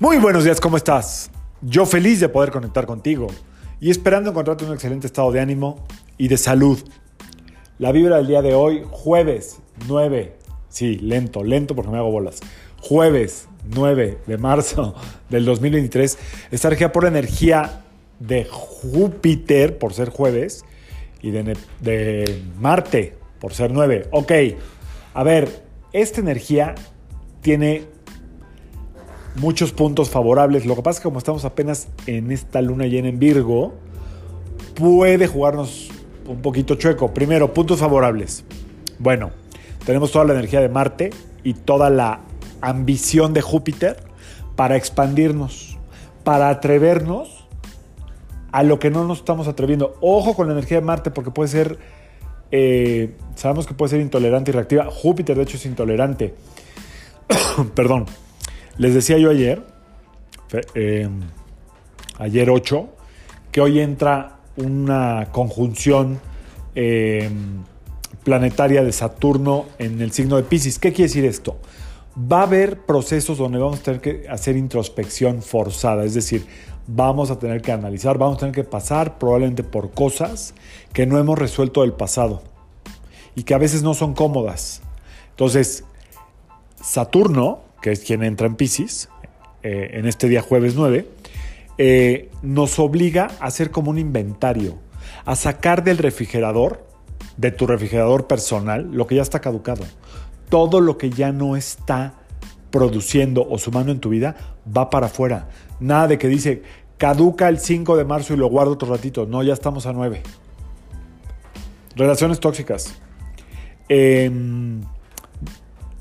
Muy buenos días, ¿cómo estás? Yo feliz de poder conectar contigo y esperando encontrarte en un excelente estado de ánimo y de salud. La vibra del día de hoy, jueves 9, sí, lento, lento porque me hago bolas. Jueves 9 de marzo del 2023 está regida por energía de Júpiter por ser jueves y de, de Marte por ser 9. Ok, a ver, esta energía tiene muchos puntos favorables. Lo que pasa es que como estamos apenas en esta luna llena en Virgo, puede jugarnos un poquito chueco. Primero, puntos favorables. Bueno, tenemos toda la energía de Marte y toda la ambición de Júpiter para expandirnos, para atrevernos a lo que no nos estamos atreviendo. Ojo con la energía de Marte porque puede ser, eh, sabemos que puede ser intolerante y reactiva. Júpiter de hecho es intolerante. Perdón. Les decía yo ayer, eh, ayer 8, que hoy entra una conjunción eh, planetaria de Saturno en el signo de Pisces. ¿Qué quiere decir esto? Va a haber procesos donde vamos a tener que hacer introspección forzada, es decir, vamos a tener que analizar, vamos a tener que pasar probablemente por cosas que no hemos resuelto del pasado y que a veces no son cómodas. Entonces, Saturno, que es quien entra en Pisces, eh, en este día jueves 9, eh, nos obliga a hacer como un inventario, a sacar del refrigerador, de tu refrigerador personal, lo que ya está caducado. Todo lo que ya no está produciendo o sumando en tu vida va para afuera. Nada de que dice, caduca el 5 de marzo y lo guardo otro ratito. No, ya estamos a 9. Relaciones tóxicas. Eh,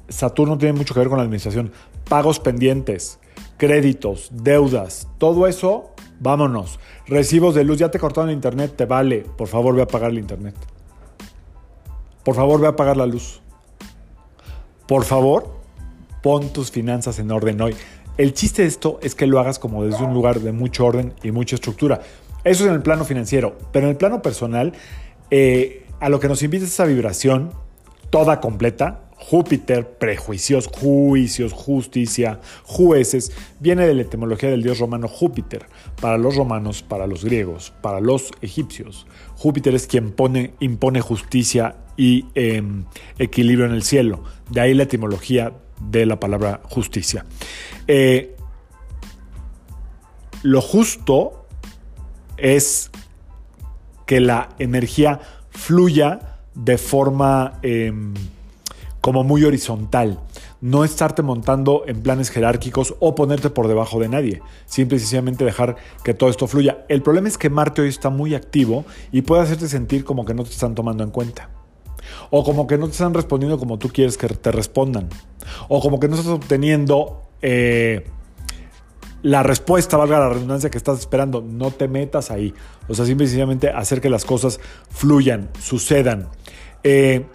Saturno tiene mucho que ver con la administración. Pagos pendientes, créditos, deudas, todo eso, vámonos. Recibos de luz, ya te cortaron el internet, te vale. Por favor, ve a pagar el internet. Por favor, ve a pagar la luz. Por favor, pon tus finanzas en orden hoy. El chiste de esto es que lo hagas como desde un lugar de mucho orden y mucha estructura. Eso es en el plano financiero, pero en el plano personal, eh, a lo que nos invita esa vibración, toda completa, Júpiter, prejuicios, juicios, justicia, jueces, viene de la etimología del dios romano Júpiter. Para los romanos, para los griegos, para los egipcios, Júpiter es quien pone, impone justicia y em, equilibrio en el cielo. De ahí la etimología de la palabra justicia. Eh, lo justo es que la energía fluya de forma em, como muy horizontal. No estarte montando en planes jerárquicos o ponerte por debajo de nadie. Simple y sencillamente dejar que todo esto fluya. El problema es que Marte hoy está muy activo y puede hacerte sentir como que no te están tomando en cuenta. O como que no te están respondiendo como tú quieres que te respondan. O como que no estás obteniendo eh, la respuesta, valga la redundancia, que estás esperando. No te metas ahí. O sea, simple y sencillamente hacer que las cosas fluyan, sucedan. Eh,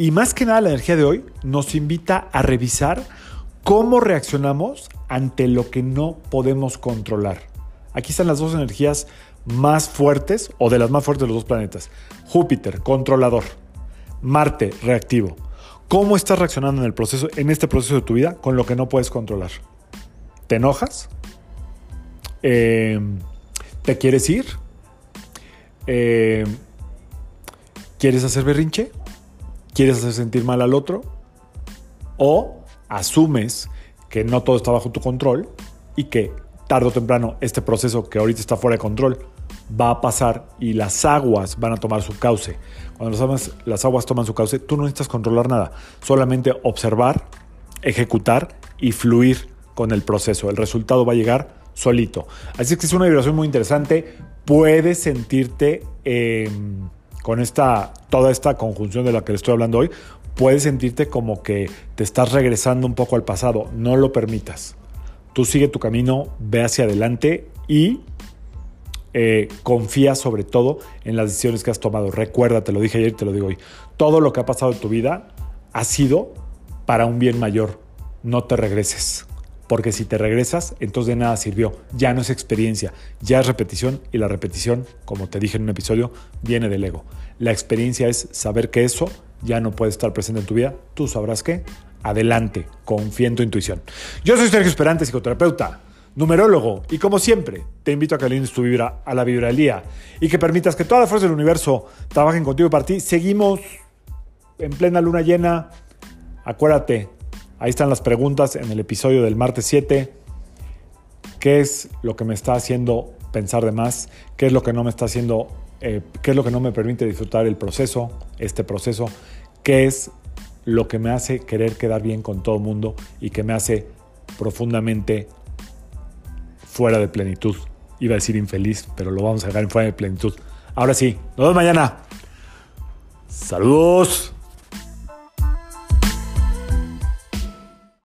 y más que nada la energía de hoy nos invita a revisar cómo reaccionamos ante lo que no podemos controlar. Aquí están las dos energías más fuertes o de las más fuertes de los dos planetas. Júpiter, controlador. Marte, reactivo. ¿Cómo estás reaccionando en el proceso, en este proceso de tu vida con lo que no puedes controlar? ¿Te enojas? Eh, ¿Te quieres ir? Eh, ¿Quieres hacer berrinche? ¿Quieres hacer sentir mal al otro? ¿O asumes que no todo está bajo tu control y que tarde o temprano este proceso que ahorita está fuera de control va a pasar y las aguas van a tomar su cauce. Cuando las aguas, toman su cauce, tú no necesitas controlar nada, solamente observar, ejecutar y fluir con el proceso. El resultado va a llegar solito. Así que es una vibración muy interesante. Puedes sentirte eh, con esta, toda esta conjunción de la que le estoy hablando hoy, puedes sentirte como que te estás regresando un poco al pasado. No lo permitas. Tú sigue tu camino, ve hacia adelante y eh, confía sobre todo en las decisiones que has tomado. Recuerda, te lo dije ayer y te lo digo hoy. Todo lo que ha pasado en tu vida ha sido para un bien mayor. No te regreses. Porque si te regresas, entonces de nada sirvió. Ya no es experiencia, ya es repetición y la repetición, como te dije en un episodio, viene del ego. La experiencia es saber que eso ya no puede estar presente en tu vida. Tú sabrás qué. Adelante, confía en tu intuición. Yo soy Sergio Esperante, psicoterapeuta. numerólogo. Y como siempre, te invito a que alines tu vibra a la vibra del día y que permitas que todas las fuerzas del universo trabajen contigo y para ti. Seguimos en plena luna llena. Acuérdate, ahí están las preguntas en el episodio del martes 7. ¿Qué es lo que me está haciendo pensar de más? ¿Qué es lo que no me está haciendo, eh, qué es lo que no me permite disfrutar el proceso, este proceso? ¿Qué es lo que me hace querer quedar bien con todo el mundo y que me hace profundamente fuera de plenitud. Iba a decir infeliz, pero lo vamos a dejar en fuera de plenitud. Ahora sí, nos vemos mañana. Saludos.